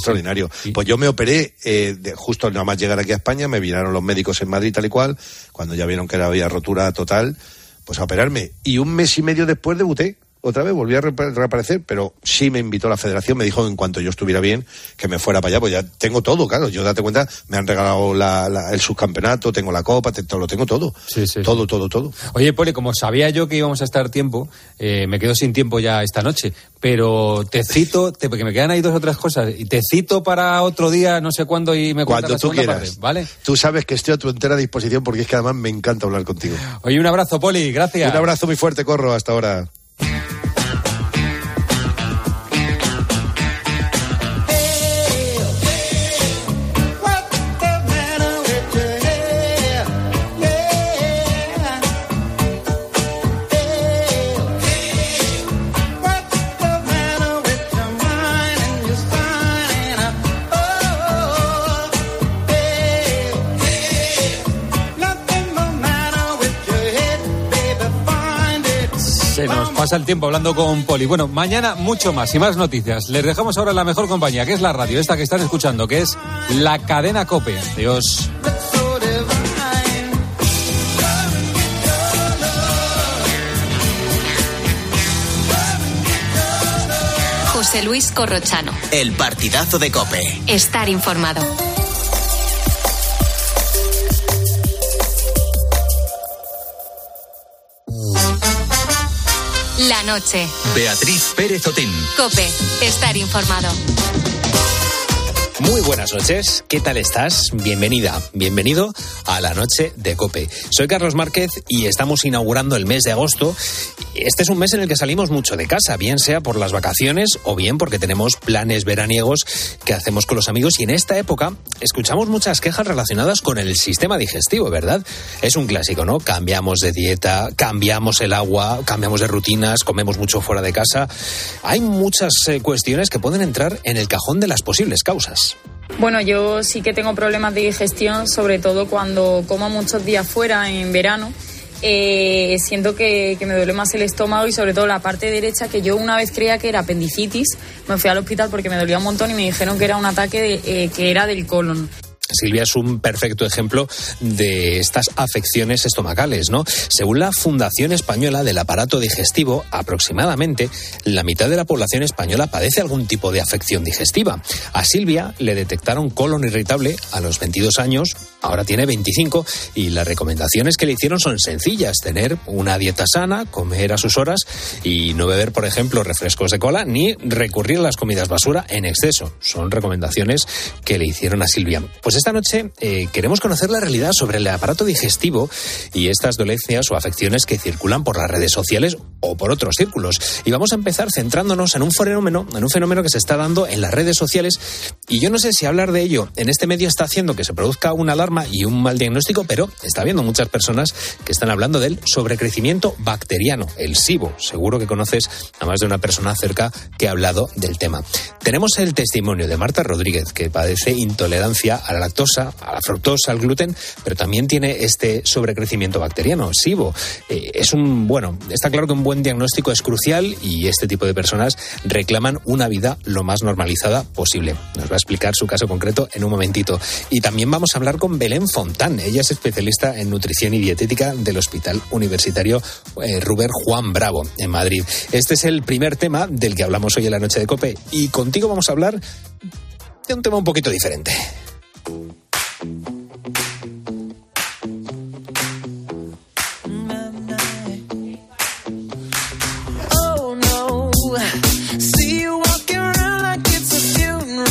extraordinario. Pues yo me operé eh, de, justo nada más llegar aquí a España, me vinieron los médicos en Madrid tal y cual, cuando ya vieron que había rotura total, pues a operarme. Y un mes y medio después debuté otra vez, volví a reaparecer, pero sí me invitó la federación, me dijo en cuanto yo estuviera bien que me fuera para allá, pues ya tengo todo, claro, yo date cuenta, me han regalado el subcampeonato, tengo la copa, lo tengo todo, sí, sí, todo, todo, todo. Oye, Poli, como sabía yo que íbamos a estar tiempo, eh, me quedo sin tiempo ya esta noche, pero te cito, porque me quedan ahí dos o tres cosas, y te cito para otro día, no sé cuándo, y me cuentas Cuando tú quieras, ¿vale? Tú sabes que estoy a tu entera disposición porque es que además me encanta hablar contigo. Oye, un abrazo, Poli, gracias. Un abrazo muy fuerte, Corro, hasta ahora. Pasa el tiempo hablando con Poli. Bueno, mañana mucho más y más noticias. Les dejamos ahora la mejor compañía, que es la radio, esta que están escuchando, que es la cadena Cope. Dios. José Luis Corrochano. El partidazo de Cope. Estar informado. La noche. Beatriz Pérez Otín. Cope, estar informado. Muy buenas noches, ¿qué tal estás? Bienvenida, bienvenido a la noche de Cope. Soy Carlos Márquez y estamos inaugurando el mes de agosto. Este es un mes en el que salimos mucho de casa, bien sea por las vacaciones o bien porque tenemos planes veraniegos que hacemos con los amigos y en esta época escuchamos muchas quejas relacionadas con el sistema digestivo, ¿verdad? Es un clásico, ¿no? Cambiamos de dieta, cambiamos el agua, cambiamos de rutinas, comemos mucho fuera de casa. Hay muchas eh, cuestiones que pueden entrar en el cajón de las posibles causas. Bueno, yo sí que tengo problemas de digestión, sobre todo cuando como muchos días fuera en verano. Eh, siento que, me duele más el estómago y sobre todo la parte derecha que yo una vez creía que era apendicitis. Me fui al hospital porque me dolía un montón y me dijeron que era un ataque eh, que era del colon. Silvia es un perfecto ejemplo de estas afecciones estomacales, ¿no? Según la Fundación Española del Aparato Digestivo, aproximadamente la mitad de la población española padece algún tipo de afección digestiva. A Silvia le detectaron colon irritable a los 22 años, ahora tiene 25 y las recomendaciones que le hicieron son sencillas, tener una dieta sana, comer a sus horas y no beber, por ejemplo, refrescos de cola ni recurrir a las comidas basura en exceso. Son recomendaciones que le hicieron a Silvia. Pues esta noche eh, queremos conocer la realidad sobre el aparato digestivo y estas dolencias o afecciones que circulan por las redes sociales o por otros círculos. Y vamos a empezar centrándonos en un fenómeno, en un fenómeno que se está dando en las redes sociales. Y yo no sé si hablar de ello en este medio está haciendo que se produzca una alarma y un mal diagnóstico, pero está habiendo muchas personas que están hablando del sobrecrecimiento bacteriano, el SIBO. Seguro que conoces a más de una persona cerca que ha hablado del tema. Tenemos el testimonio de Marta Rodríguez, que padece intolerancia a la lactosa, a la fructosa, al gluten, pero también tiene este sobrecrecimiento bacteriano, SIBO. Eh, es un, bueno, está claro que un buen diagnóstico es crucial y este tipo de personas reclaman una vida lo más normalizada posible. Nos va a explicar su caso concreto en un momentito. Y también vamos a hablar con Belén Fontán. Ella es especialista en nutrición y dietética del Hospital Universitario eh, Ruber Juan Bravo en Madrid. Este es el primer tema del que hablamos hoy en la noche de Cope y contigo vamos a hablar de un tema un poquito diferente.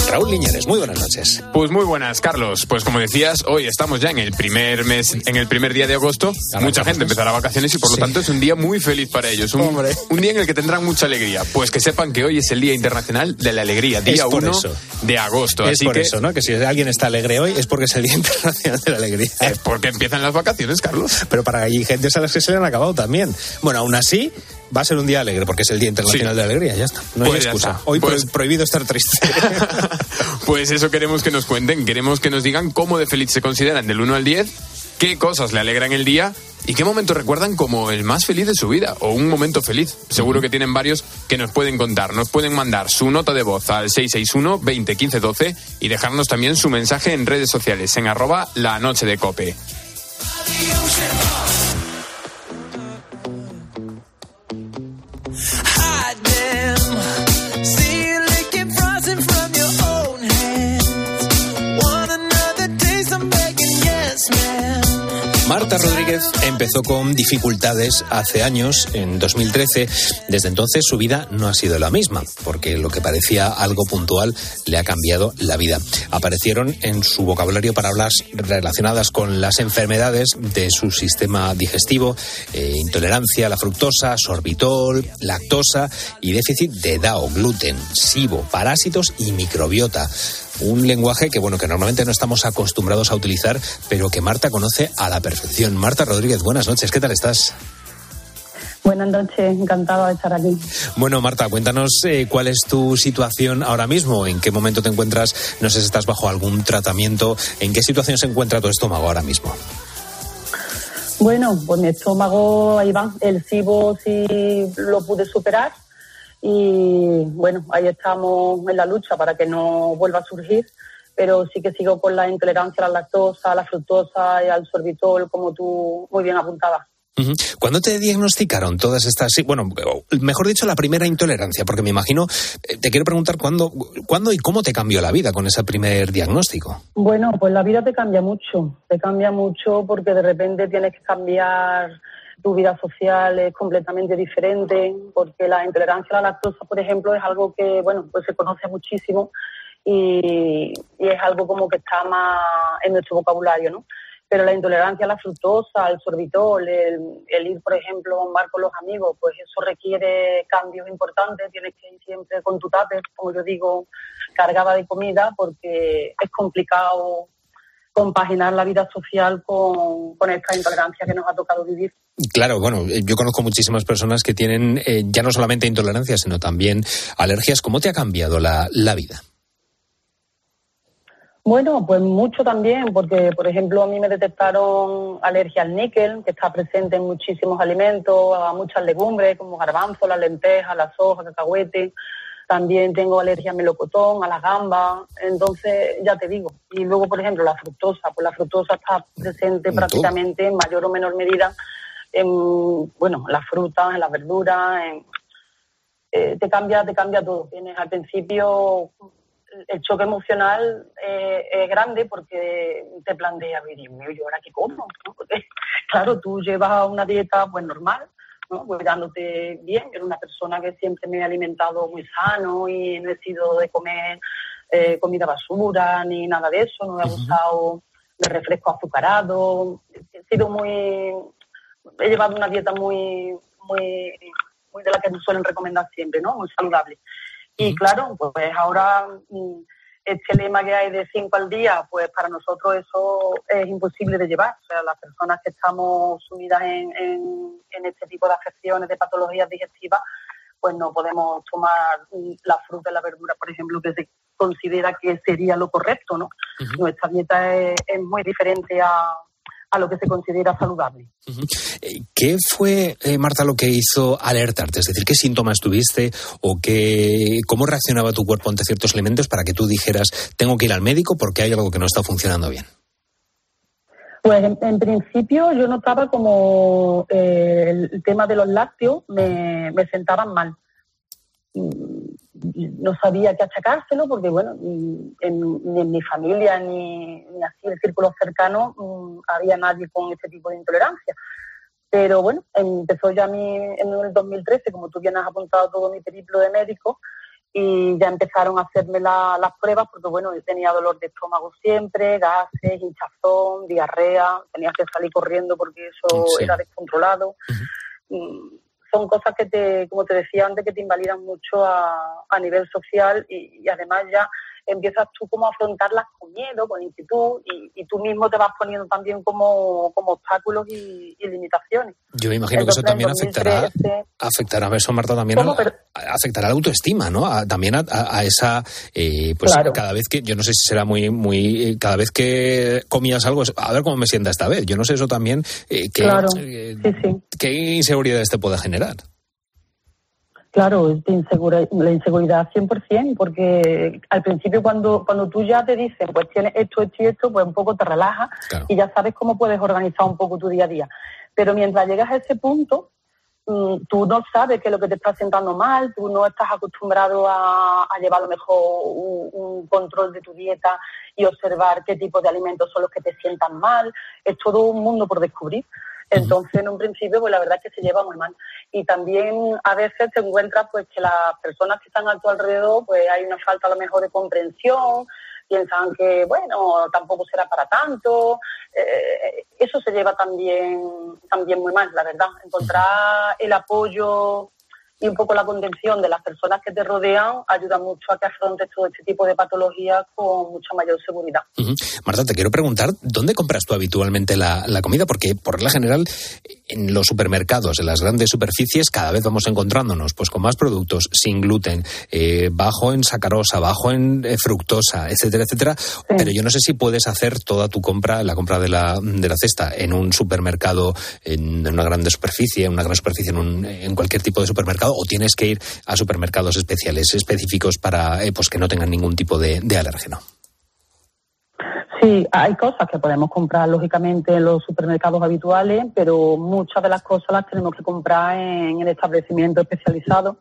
Raúl Liñares, muy buenas noches. Pues muy buenas, Carlos. Pues como decías, hoy estamos ya en el primer mes, en el primer día de agosto. Mucha gente empezará vacaciones y por lo tanto es un día muy feliz para ellos. Un, un, día en el que tendrán mucha alegría. Pues que sepan que hoy es el Día Internacional de la Alegría, día 1 de agosto. Es por eso, ¿no? Que si alguien está alegre hoy es porque es el Día Internacional de la Alegría. Es porque empiezan las vacaciones, Carlos. Pero para hay gente a las que se le han acabado también. Bueno, aún así, va a ser un día alegre porque es el Día Internacional de la Alegría, ya está. No hay pues excusa. Hoy pues, prohibido estar triste. pues eso queremos que nos cuenten, queremos que nos digan cómo de feliz se consideran del 1 al 10 qué cosas le alegran el día y qué momento recuerdan como el más feliz de su vida o un momento feliz. Seguro que tienen varios que nos pueden contar. Nos pueden mandar su nota de voz al 661 20 15 12 y dejarnos también su mensaje en redes sociales en arroba la noche de cope. Marta Rodríguez empezó con dificultades hace años, en 2013. Desde entonces su vida no ha sido la misma, porque lo que parecía algo puntual le ha cambiado la vida. Aparecieron en su vocabulario palabras relacionadas con las enfermedades de su sistema digestivo, eh, intolerancia a la fructosa, sorbitol, lactosa y déficit de DAO, gluten, SIBO, parásitos y microbiota un lenguaje que bueno que normalmente no estamos acostumbrados a utilizar, pero que Marta conoce a la perfección. Marta Rodríguez, buenas noches, ¿qué tal estás? Buenas noches, encantada de estar aquí. Bueno, Marta, cuéntanos eh, cuál es tu situación ahora mismo, en qué momento te encuentras, no sé si estás bajo algún tratamiento, en qué situación se encuentra tu estómago ahora mismo. Bueno, pues mi estómago, ahí va, el cibo sí lo pude superar, y bueno, ahí estamos en la lucha para que no vuelva a surgir, pero sí que sigo con la intolerancia a la lactosa, a la fructosa y al sorbitol, como tú muy bien apuntabas. ¿Cuándo te diagnosticaron todas estas, bueno, mejor dicho, la primera intolerancia? Porque me imagino, eh, te quiero preguntar cuándo, cuándo y cómo te cambió la vida con ese primer diagnóstico. Bueno, pues la vida te cambia mucho, te cambia mucho porque de repente tienes que cambiar tu vida social es completamente diferente, porque la intolerancia a la lactosa, por ejemplo, es algo que, bueno, pues se conoce muchísimo y, es algo como que está más en nuestro vocabulario, ¿no? Pero la intolerancia a la fructosa, al sorbitol, el, ir, por ejemplo, a un bar con los amigos, pues eso requiere cambios importantes, tienes que ir siempre con tu tupper, como yo digo, cargada de comida, porque es complicado compaginar la vida social con, con esta intolerancia que nos ha tocado vivir. Claro, bueno, yo conozco muchísimas personas que tienen eh, ya no solamente intolerancia, sino también alergias. ¿Cómo te ha cambiado la vida? Bueno, pues mucho también, porque por ejemplo a mí me detectaron alergia al níquel, que está presente en muchísimos alimentos, a muchas legumbres como garbanzo, la lenteja, la soja, cacahuete. También tengo alergia al melocotón, a las gambas. Entonces, ya te digo. Y luego, por ejemplo, la fructosa. Pues la fructosa está presente prácticamente en mayor o menor medida en, bueno, las frutas, en las verduras, eh, te cambia, te cambia todo. Tienes al principio el choque emocional eh, es grande porque te planteas, Dios mío, ¿yo ahora qué como? Porque, claro, tú llevas una dieta pues normal, ¿no? cuidándote bien. Yo era una persona que siempre me he alimentado muy sano y no he sido de comer eh, comida basura ni nada de eso, no he abusado de refresco azucarado. He sido muy, he llevado una dieta muy, muy, muy de la que nos suelen recomendar siempre, ¿no? Muy saludable. Y claro, pues ahora mm, este lema que hay de cinco al día, pues para nosotros eso es imposible de llevar. O sea, las personas que estamos sumidas en, en, este tipo de afecciones, de patologías digestivas, pues no podemos tomar la fruta y la verdura, por ejemplo, que se considera que sería lo correcto, ¿no? Nuestra dieta es muy diferente a, a lo que se considera saludable. Eh, ¿Qué fue, eh, Marta, lo que hizo alertarte? Es decir, ¿qué síntomas tuviste o qué, cómo reaccionaba tu cuerpo ante ciertos alimentos para que tú dijeras, tengo que ir al médico porque hay algo que no está funcionando bien? Pues en, principio yo notaba como eh, el tema de los lácteos me, me sentaban mal no sabía qué achacárselo porque, bueno, ni en, mi familia ni, así en el círculo cercano mm, había nadie con este tipo de intolerancia. Pero bueno, empezó ya mi, en el 2013, como tú bien has apuntado todo mi periplo de médico, y ya empezaron a hacerme las pruebas porque, bueno, yo tenía dolor de estómago siempre, gases, hinchazón, diarrea, tenía que salir corriendo porque eso era descontrolado son cosas que te, como te decía antes, que te invalidan mucho a, a nivel social y, además ya empiezas tú como a afrontarlas con miedo, con inquietud y, tú mismo te vas poniendo también como, como obstáculos y, limitaciones. Yo me imagino que eso también afectará, afectará eso Marta también afectará la autoestima, ¿no? también a, esa eh, pues cada vez que yo no sé si será muy muy eh, cada vez que comías algo a ver cómo me sienta esta vez. Yo no sé eso también eh, qué, qué inseguridades te puede generar. Claro, la inseguridad 100%, porque al principio cuando, cuando tú ya te dicen, pues tienes esto, esto y esto, pues un poco te relajas y ya sabes cómo puedes organizar un poco tu día a día. Pero mientras llegas a ese punto, mm, tú no sabes qué es lo que te está sentando mal, tú no estás acostumbrado a, llevar a lo mejor un, control de tu dieta y observar qué tipo de alimentos son los que te sientan mal. Es todo un mundo por descubrir. Entonces, en un principio, pues la verdad es que se lleva muy mal. Y también a veces te encuentras pues que las personas que están a tu alrededor, pues hay una falta a lo mejor de comprensión, piensan que, bueno, tampoco será para tanto. Eh, eso se lleva también, también muy mal, la verdad. Encontrar el apoyo y un poco la contención de las personas que te rodean ayuda mucho a que afrontes todo este tipo de patologías con mucha mayor seguridad. Marta, te quiero preguntar, ¿dónde compras tú habitualmente la, comida? Porque por regla general, en los supermercados, en las grandes superficies, cada vez vamos encontrándonos pues con más productos sin gluten, eh, bajo en sacarosa, bajo en eh, fructosa, etcétera, etcétera. Pero yo no sé si puedes hacer toda tu compra, la compra de la, de la cesta, en un supermercado, en una grande superficie, en una gran superficie, en, en cualquier tipo de supermercado o tienes que ir a supermercados especiales, específicos para eh, pues que no tengan ningún tipo de, alérgeno? Sí, hay cosas que podemos comprar lógicamente en los supermercados habituales, pero muchas de las cosas las tenemos que comprar en el establecimiento especializado,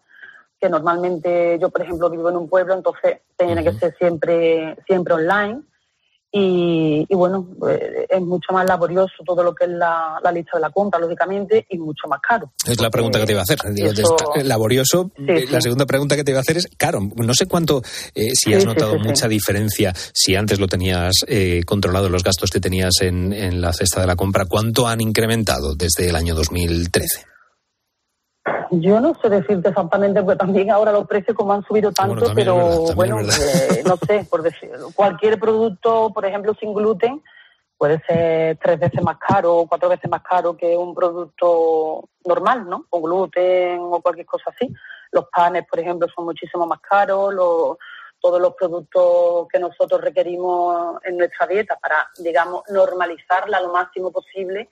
que normalmente yo, por ejemplo, vivo en un pueblo, entonces tiene que ser siempre siempre online y, bueno, eh, es mucho más laborioso todo lo que es la, lista de la compra, lógicamente, y mucho más caro. Es la pregunta que te iba a hacer. laborioso. Eh, la segunda pregunta que te iba a hacer es caro. No sé cuánto, eh, si has notado mucha diferencia, si antes lo tenías controlado, los gastos que tenías en, en la cesta de la compra, ¿cuánto han incrementado desde el año 2013? Yo no sé decirte exactamente, porque también ahora los precios como han subido tanto, pero bueno, eh, no sé, por decir, cualquier producto, por ejemplo, sin gluten, puede ser tres veces más caro o cuatro veces más caro que un producto normal, ¿no? Con gluten o cualquier cosa así. Los panes, por ejemplo, son muchísimo más caros, todos los productos que nosotros requerimos en nuestra dieta para, digamos, normalizarla lo máximo posible,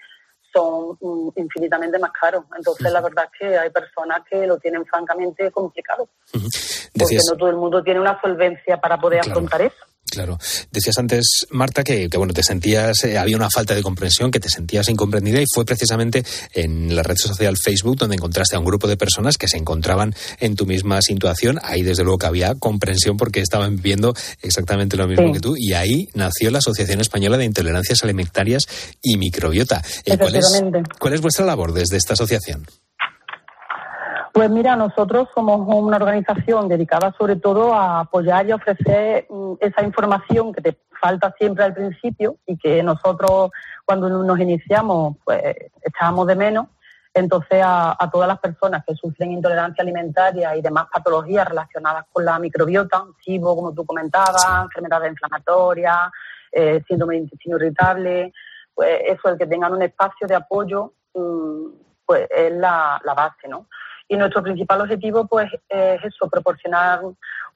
son mm, infinitamente más caros. Entonces, la verdad es que hay personas que lo tienen francamente complicado. Porque no todo el mundo tiene una solvencia para poder afrontar eso. Claro. Decías antes, Marta, que, bueno, te sentías, eh, había una falta de comprensión, que te sentías incomprendida y fue precisamente en la red social Facebook donde encontraste a un grupo de personas que se encontraban en tu misma situación. Ahí, desde luego, que había comprensión porque estaban viviendo exactamente lo mismo que tú y ahí nació la Asociación Española de Intolerancias Alimentarias y Microbiota. Eh, ¿Cuál es, ¿Cuál es vuestra labor desde esta asociación? Pues mira, nosotros somos una organización dedicada sobre todo a apoyar y ofrecer mm, esa información que te falta siempre al principio y que nosotros cuando nos iniciamos pues echábamos de menos. Entonces a, todas las personas que sufren intolerancia alimentaria y demás patologías relacionadas con la microbiota, chivo, como tú comentabas, enfermedades inflamatorias, eh, síndrome de intestino irritable, pues eso, el que tengan un espacio de apoyo, mm, pues es la, la base, ¿no? Y nuestro principal objetivo, pues, es eso, proporcionar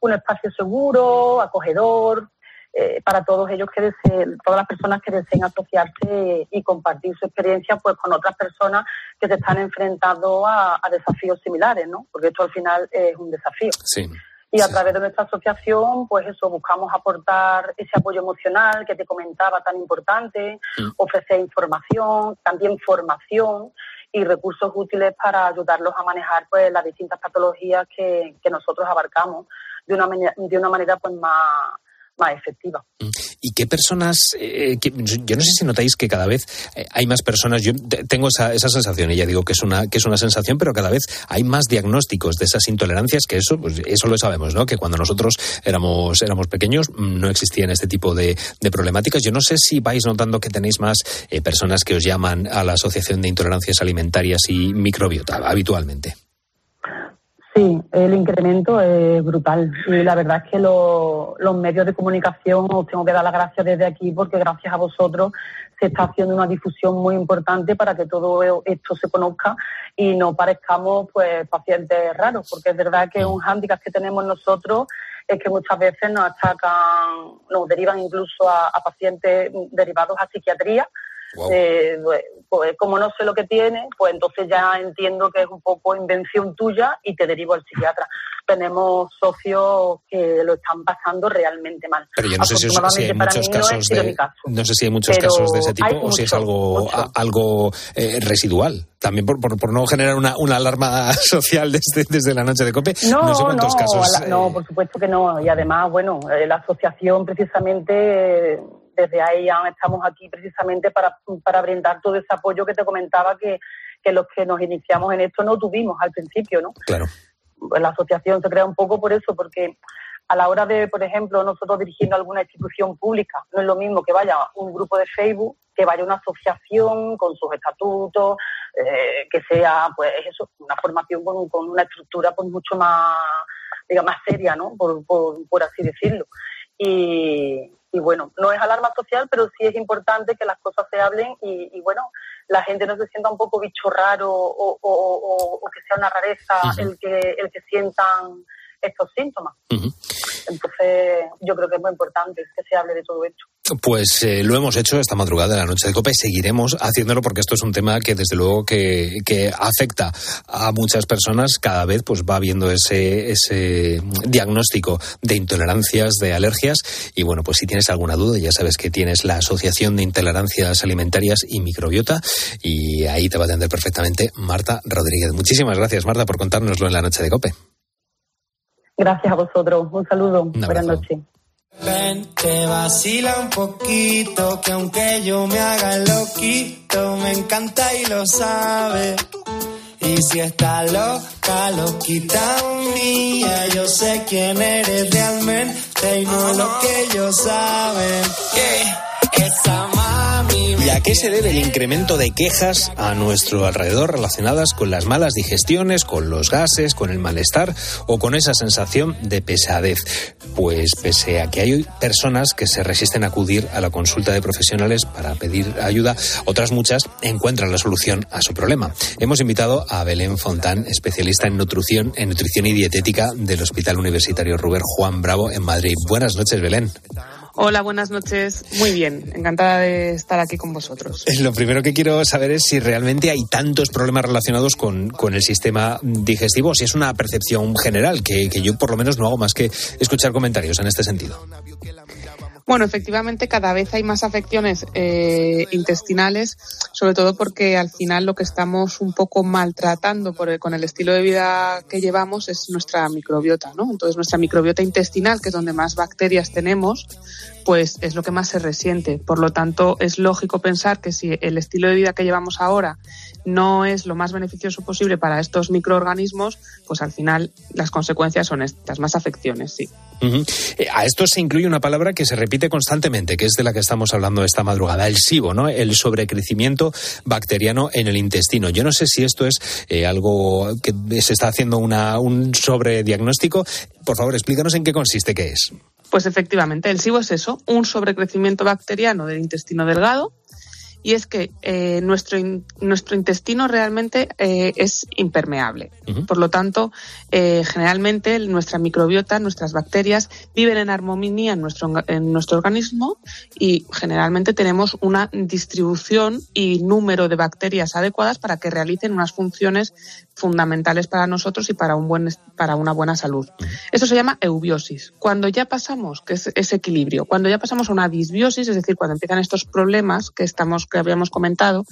un espacio seguro, acogedor, eh, para todos ellos que deseen, todas las personas que deseen asociarse y compartir su experiencia pues con otras personas que se están enfrentando a, desafíos similares, ¿no? Porque esto al final es un desafío. Sí. Y a través de nuestra asociación, pues eso, buscamos aportar ese apoyo emocional que te comentaba tan importante, mm. ofrecer información, también formación y recursos útiles para ayudarlos a manejar pues las distintas patologías que, que nosotros abarcamos de una, de una manera pues más, efectiva. ¿Y qué personas, eh, yo no sé si notáis que cada vez eh, hay más personas, yo tengo esa, esa sensación, y ya digo que es, una, que es una sensación, pero cada vez hay más diagnósticos de esas intolerancias, que eso, pues, eso lo sabemos, ¿no? Que cuando nosotros éramos, éramos pequeños mm, no existían este tipo de, de problemáticas. Yo no sé si vais notando que tenéis más eh, personas que os llaman a la Asociación de Intolerancias Alimentarias y Microbiota habitualmente. Sí, el incremento es brutal. Y la verdad es que los medios de comunicación os tengo que dar las gracias desde aquí porque gracias a vosotros se está haciendo una difusión muy importante para que todo esto se conozca y no parezcamos pues pacientes raros, porque es verdad que un hándicap que tenemos nosotros es que muchas veces nos atacan, nos derivan incluso a pacientes derivados a psiquiatría eh, pues, pues, como no sé lo que tiene, pues entonces ya entiendo que es un poco invención tuya y te derivo al psiquiatra. Tenemos socios que lo están pasando realmente mal. Pero yo no sé si, hay muchos casos de, no sé si hay muchos casos de ese tipo o si es algo algo eh, residual. También por, por, no generar una, una alarma social desde, desde la noche de cope. No, no sé cuántos casos. no, eh, por supuesto que no. Y además, bueno, la asociación precisamente desde ahí estamos aquí precisamente para, para brindar todo ese apoyo que te comentaba que, que los que nos iniciamos en esto no tuvimos al principio, ¿no? Claro. La asociación se crea un poco por eso, porque a la hora de, por ejemplo, nosotros dirigiendo alguna institución pública, no es lo mismo que vaya un grupo de Facebook, que vaya una asociación con sus estatutos, eh, que sea, pues eso, una formación con, con una estructura pues mucho más, digamos, más seria, ¿no? Por, por, por así decirlo. Y, y bueno, no es alarma social, pero sí es importante que las cosas se hablen y, bueno, la gente no se sienta un poco bicho raro o, que sea una rareza el, que, el que sientan estos síntomas. Entonces, yo creo que es muy importante que se hable de todo esto. Pues eh, lo hemos hecho esta madrugada de la noche de copa y seguiremos haciéndolo porque esto es un tema que desde luego que, afecta a muchas personas. Cada vez pues va habiendo ese, ese diagnóstico de intolerancias, de alergias. Y bueno, pues si tienes alguna duda, ya sabes que tienes la Asociación de Intolerancias Alimentarias y Microbiota y ahí te va a atender perfectamente Marta Rodríguez. Muchísimas gracias, Marta, por contárnoslo en la noche de cope. Gracias a vosotros. Un saludo. Buenas noches. Ven, te vacila un poquito, que aunque yo me haga loquito, me encanta y lo sabe. Y si está loca, loquita mía, yo sé quién eres realmente y no lo que ellos saben. Que esa ¿Y a qué se debe el incremento de quejas a nuestro alrededor relacionadas con las malas digestiones, con los gases, con el malestar o con esa sensación de pesadez? Pues pese a que hay personas que se resisten a acudir a la consulta de profesionales para pedir ayuda, otras muchas encuentran la solución a su problema. Hemos invitado a Belén Fontán, especialista en nutrición, en nutrición y dietética del Hospital Universitario Ruber Juan Bravo en Madrid. Buenas noches, Belén. Hola, buenas noches. Muy bien, encantada de estar aquí con vosotros. Lo primero que quiero saber es si realmente hay tantos problemas relacionados con, el sistema digestivo, si es una percepción general, que, que yo por lo menos no hago más que escuchar comentarios en este sentido. Bueno, efectivamente cada vez hay más afecciones eh, intestinales, sobre todo porque al final lo que estamos un poco maltratando por con el estilo de vida que llevamos es nuestra microbiota, ¿no? Entonces nuestra microbiota intestinal, que es donde más bacterias tenemos, pues es lo que más se resiente. Por lo tanto, es lógico pensar que si el estilo de vida que llevamos ahora no es lo más beneficioso posible para estos microorganismos, pues al final las consecuencias son estas, más afecciones, sí. Eh, a esto se incluye una palabra que se repite constantemente, que es de la que estamos hablando esta madrugada, el SIBO, ¿no? El sobrecrecimiento bacteriano en el intestino. Yo no sé si esto es eh, algo que se está haciendo una, un sobrediagnóstico. Por favor, explícanos en qué consiste, qué es. Pues efectivamente, el SIBO es eso, un sobrecrecimiento bacteriano del intestino delgado y es que eh, nuestro, nuestro intestino realmente eh, es impermeable. Por lo tanto, eh, generalmente nuestra microbiota, nuestras bacterias viven en armonía en nuestro, en nuestro organismo y generalmente tenemos una distribución y número de bacterias adecuadas para que realicen unas funciones fundamentales para nosotros y para, un buen, para una buena salud. Eso se llama eubiosis. Cuando ya pasamos, que es ese equilibrio, cuando ya pasamos a una disbiosis, es decir, cuando empiezan estos problemas que, estamos, que habíamos comentado,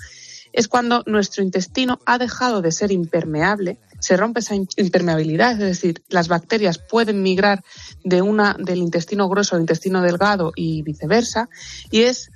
es cuando nuestro intestino ha dejado de ser impermeable, se rompe esa impermeabilidad, es decir, las bacterias pueden migrar de una del intestino grueso al intestino delgado y viceversa, y es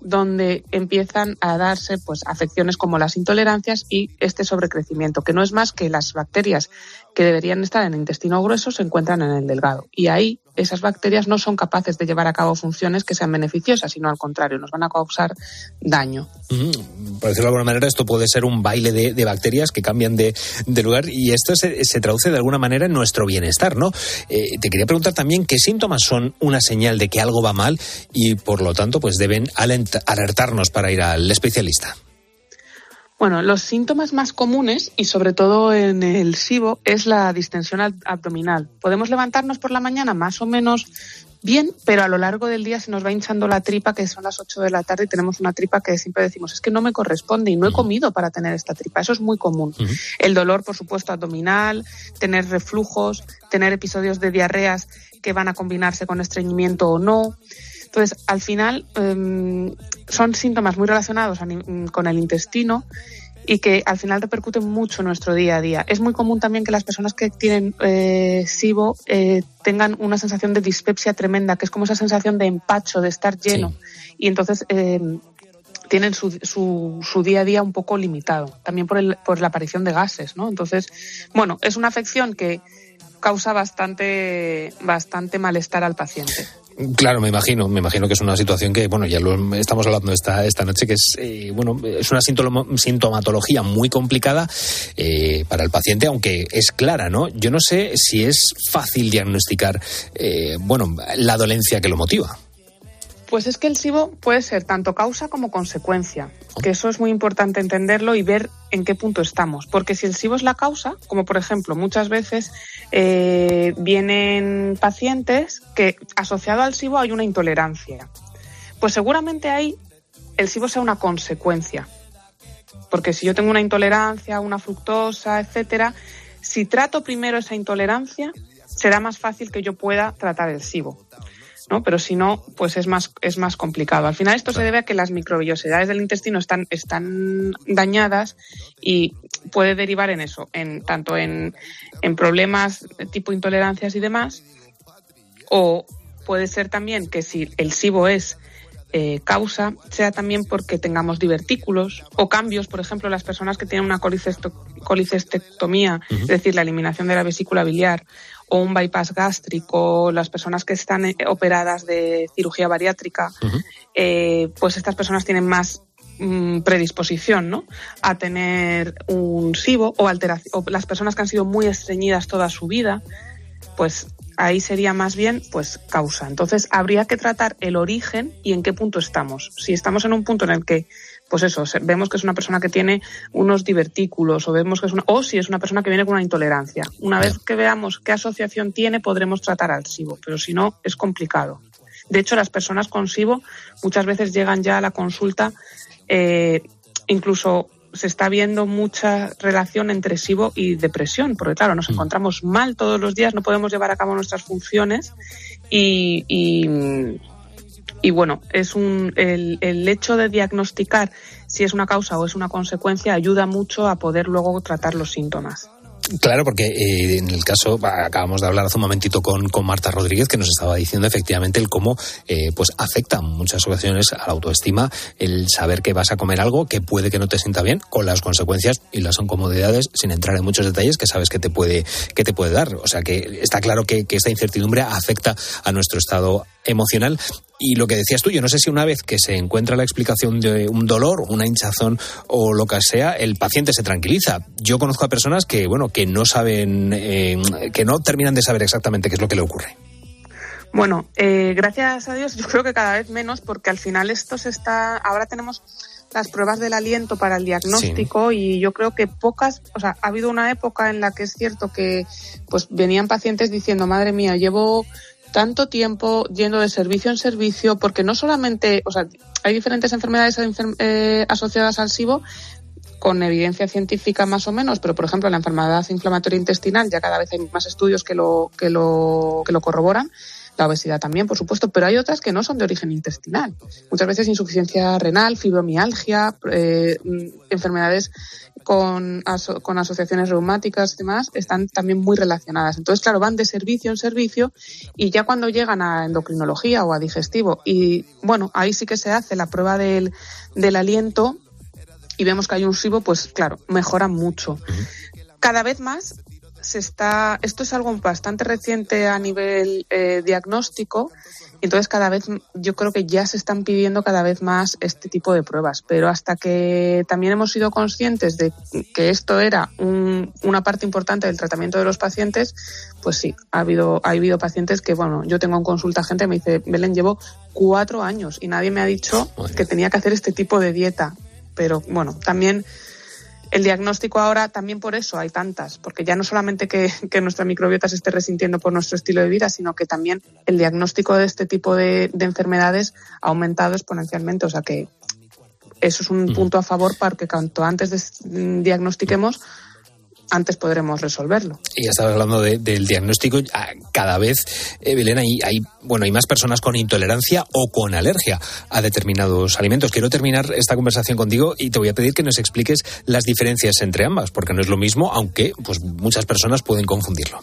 donde empiezan a darse pues afecciones como las intolerancias y este sobrecrecimiento, que no es más que las bacterias que deberían estar en el intestino grueso se encuentran en el delgado. Y ahí esas bacterias no son capaces de llevar a cabo funciones que sean beneficiosas, sino al contrario, nos van a causar daño. Mm, por decirlo de alguna manera, esto puede ser un baile de, bacterias que cambian de, lugar y esto se, traduce de alguna manera en nuestro bienestar, ¿no? Eh, te quería preguntar también qué síntomas son una señal de que algo va mal y, por lo tanto, pues deben alertarnos para ir al especialista. Bueno, los síntomas más comunes y sobre todo en el SIBO es la distensión abdominal. Podemos levantarnos por la mañana más o menos bien, pero a lo largo del día se nos va hinchando la tripa, que son las 8 de la tarde y tenemos una tripa que siempre decimos, es que no me corresponde y no he comido para tener esta tripa. Eso es muy común. El dolor, por supuesto, abdominal, tener reflujos, tener episodios de diarreas que van a combinarse con estreñimiento o no. Entonces, al final em, son síntomas muy relacionados con el intestino y que al final repercuten mucho en nuestro día a día. Es muy común también que las personas que tienen eh, SIBO eh, tengan una sensación de dispepsia tremenda, que es como esa sensación de empacho, de estar lleno. Y entonces em, tienen su, su, su, día a día un poco limitado, también por, el, por la aparición de gases, ¿no? Entonces, bueno, es una afección que causa bastante, bastante malestar al paciente. Claro, me imagino, me imagino que es una situación que, bueno, ya lo estamos hablando esta, esta noche, que es, eh, bueno, es una sintomatología muy complicada eh, para el paciente, aunque es clara, ¿no? Yo no sé si es fácil diagnosticar, eh, bueno, la dolencia que lo motiva. Pues es que el SIBO puede ser tanto causa como consecuencia, que eso es muy importante entenderlo y ver en qué punto estamos. Porque si el SIBO es la causa, como por ejemplo muchas veces eh, vienen pacientes que asociado al SIBO hay una intolerancia, pues seguramente ahí el SIBO sea una consecuencia. Porque si yo tengo una intolerancia, una fructosa, etcétera, si trato primero esa intolerancia, será más fácil que yo pueda tratar el SIBO. ¿No? Pero si no, pues es más, es más complicado. Al final esto se debe a que las microbillosidades del intestino están, están dañadas y puede derivar en eso, en, tanto en, en problemas tipo intolerancias y demás, o puede ser también que si el SIBO es eh, causa sea también porque tengamos divertículos o cambios, por ejemplo, las personas que tienen una colicestectomía, es decir, la eliminación de la vesícula biliar, o un bypass gástrico, las personas que están eh, operadas de cirugía bariátrica, eh, pues estas personas tienen más mm, predisposición ¿no? a tener un SIBO o, alteración, o las personas que han sido muy estreñidas toda su vida, pues ahí sería más bien pues causa. Entonces habría que tratar el origen y en qué punto estamos. Si estamos en un punto en el que pues eso, vemos que es una persona que tiene unos divertículos o vemos que es una, o si es una persona que viene con una intolerancia. Una vez que veamos qué asociación tiene, podremos tratar al SIBO, pero si no, es complicado. De hecho, las personas con SIBO muchas veces llegan ya a la consulta, eh, incluso se está viendo mucha relación entre SIBO y depresión, porque claro, nos mm. encontramos mal todos los días, no podemos llevar a cabo nuestras funciones y, y, bueno, es un, el, el hecho de diagnosticar si es una causa o es una consecuencia ayuda mucho a poder luego tratar los síntomas. Claro, porque eh, en el caso, acabamos de hablar hace un momentito con, Marta Rodríguez, que nos estaba diciendo efectivamente el cómo eh, pues afecta en muchas ocasiones a la autoestima el saber que vas a comer algo que puede que no te sienta bien, con las consecuencias y las incomodidades, sin entrar en muchos detalles, que sabes que te puede, que te puede dar. O sea que está claro que, que esta incertidumbre afecta a nuestro estado emocional y lo que decías tú, yo no sé si una vez que se encuentra la explicación de un dolor, una hinchazón o lo que sea, el paciente se tranquiliza. Yo conozco a personas que, bueno, que no saben, eh, que no terminan de saber exactamente qué es lo que le ocurre. Bueno, eh, gracias a Dios, yo creo que cada vez menos, porque al final esto se está. Ahora tenemos las pruebas del aliento para el diagnóstico y yo creo que pocas, o sea, ha habido una época en la que es cierto que pues venían pacientes diciendo, madre mía, llevo tanto tiempo yendo de servicio en servicio, porque no solamente, o sea, hay diferentes enfermedades eh, asociadas al SIBO con evidencia científica más o menos, pero por ejemplo la enfermedad inflamatoria intestinal ya cada vez hay más estudios que lo, que lo, que lo corroboran, la obesidad también, por supuesto, pero hay otras que no son de origen intestinal. Muchas veces insuficiencia renal, fibromialgia, eh, enfermedades con, con asociaciones reumáticas y demás están también muy relacionadas. Entonces, claro, van de servicio en servicio y ya cuando llegan a endocrinología o a digestivo y bueno, ahí sí que se hace la prueba del, del aliento y vemos que hay un SIBO, pues claro, mejora mucho. Cada vez más se está, esto es algo bastante reciente a nivel eh, diagnóstico, entonces cada vez, yo creo que ya se están pidiendo cada vez más este tipo de pruebas, pero hasta que también hemos sido conscientes de que esto era un- una parte importante del tratamiento de los pacientes, pues sí, ha habido, ha habido pacientes que, bueno, yo tengo en consulta gente que me dice, Belén, llevo cuatro años y nadie me ha dicho que tenía que hacer este tipo de dieta, pero bueno, también el diagnóstico ahora también por eso hay tantas, porque ya no solamente que, que nuestra microbiota se esté resintiendo por nuestro estilo de vida, sino que también el diagnóstico de este tipo de, de enfermedades ha aumentado exponencialmente. O sea que eso es un punto a favor para que cuanto antes mm, diagnostiquemos, antes podremos resolverlo. Y ya estabas hablando de- del diagnóstico. Ah, Cada vez, eh, Belén, hay, hay, bueno, hay más personas con intolerancia o con alergia a determinados alimentos. Quiero terminar esta conversación contigo y te voy a pedir que nos expliques las diferencias entre ambas, porque no es lo mismo, aunque pues, muchas personas pueden confundirlo.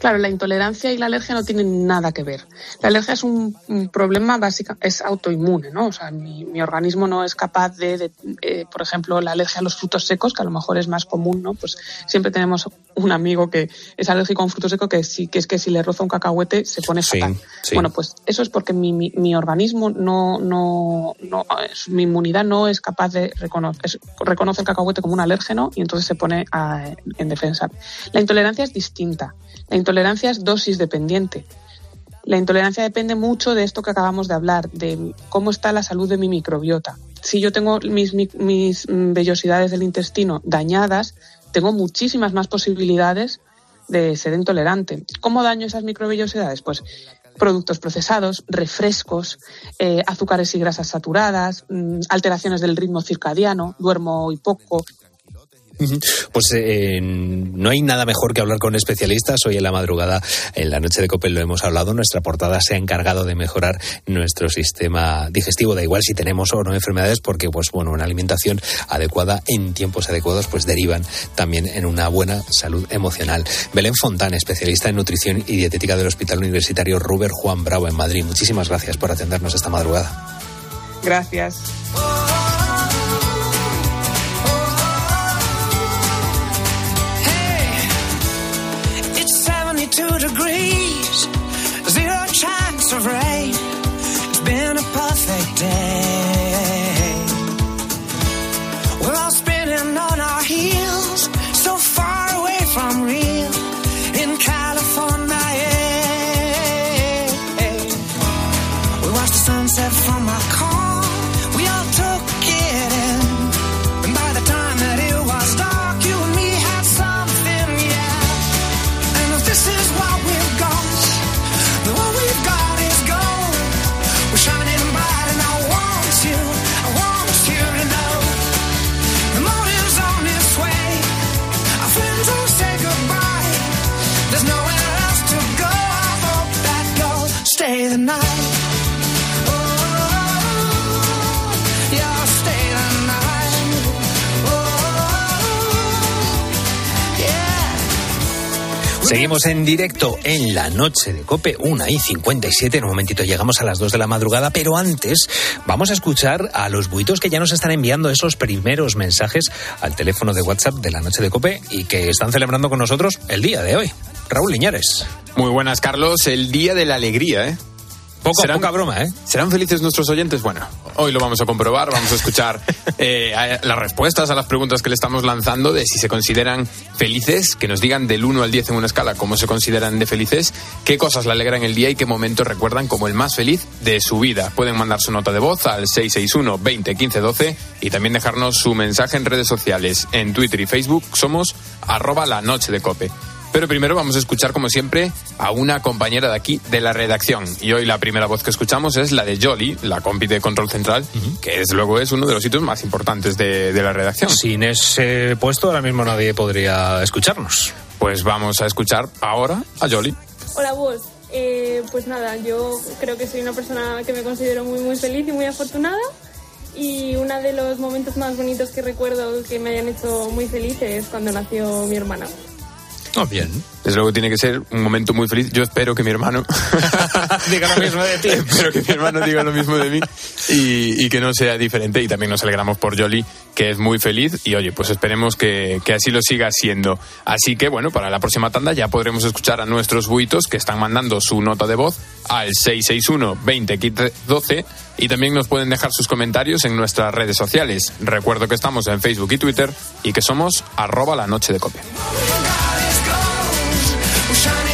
Claro, la intolerancia y la alergia no tienen nada que ver. La alergia es un, un problema básico, es autoinmune, ¿no? O sea, mi, mi organismo no es capaz de, de, eh, por ejemplo, la alergia a los frutos secos, que a lo mejor es más común, ¿no? Pues siempre tenemos un amigo que es alérgico a un fruto seco que sí, que es que si le roza un cacahuete se pone Sí, fatal. sí. Bueno, pues eso es porque mi, mi, mi organismo no, no, no, es- mi inmunidad no es capaz de reconocer, es- reconoce el cacahuete como un alérgeno y entonces se pone a- en defensa. La intolerancia es distinta. La intolerancia es dosis dependiente. La intolerancia depende mucho de esto que acabamos de hablar, de cómo está la salud de mi microbiota. Si yo tengo mis, mi- mis vellosidades del intestino dañadas, tengo muchísimas más posibilidades de ser intolerante. ¿Cómo daño esas microvellosidades? Pues productos procesados, refrescos, eh, azúcares y grasas saturadas, mm, alteraciones del ritmo circadiano, duermo y poco, Pues eh, no hay nada mejor que hablar con especialistas. Hoy en la madrugada, en la noche de Copel lo hemos hablado. Nuestra portada se ha encargado de mejorar nuestro sistema digestivo. Da igual si tenemos o no enfermedades, porque pues bueno, una alimentación adecuada en tiempos adecuados, pues derivan también en una buena salud emocional. Belén Fontán, especialista en nutrición y dietética del Hospital Universitario Ruber Juan Bravo en Madrid. Muchísimas gracias por atendernos esta madrugada. Gracias. Seguimos en directo en la noche de Cope, 1 y 57. En un momentito llegamos a las 2 de la madrugada, pero antes vamos a escuchar a los buitos que ya nos están enviando esos primeros mensajes al teléfono de WhatsApp de la noche de Cope y que están celebrando con nosotros el día de hoy. Raúl Liñares. Muy buenas, Carlos. El día de la alegría, ¿eh? Poca, ¿Serán- poca broma, ¿eh? ¿Serán felices nuestros oyentes? Bueno, hoy lo vamos a comprobar, vamos a escuchar eh, a- las respuestas a las preguntas que le estamos lanzando de si se consideran felices, que nos digan del 1 al 10 en una escala cómo se consideran de felices, qué cosas le alegran el día y qué momentos recuerdan como el más feliz de su vida. Pueden mandar su nota de voz al 661 20 15 12 y también dejarnos su mensaje en redes sociales. En Twitter y Facebook somos arroba la noche de cope. Pero primero vamos a escuchar, como siempre, a una compañera de aquí de la redacción. Y hoy la primera voz que escuchamos es la de Jolly, la compi de Control Central, que desde luego es uno de los sitios más importantes de, de la redacción. Sin ese puesto ahora mismo nadie podría escucharnos. Pues vamos a escuchar ahora a Jolly. Hola, vos. Eh, pues nada, yo creo que soy una persona que me considero muy, muy feliz y muy afortunada. Y uno de los momentos más bonitos que recuerdo que me hayan hecho muy feliz es cuando nació mi hermana. Oh, bien. Desde luego tiene que ser un momento muy feliz. Yo espero que mi hermano diga lo mismo de ti. Espero que mi hermano diga lo mismo de mí y, y que no sea diferente. Y también nos alegramos por Jolly, que es muy feliz. Y oye, pues esperemos que, que así lo siga siendo. Así que bueno, para la próxima tanda ya podremos escuchar a nuestros buitos que están mandando su nota de voz al 661 20 12 y también nos pueden dejar sus comentarios en nuestras redes sociales. Recuerdo que estamos en Facebook y Twitter y que somos arroba la noche de copia. We're.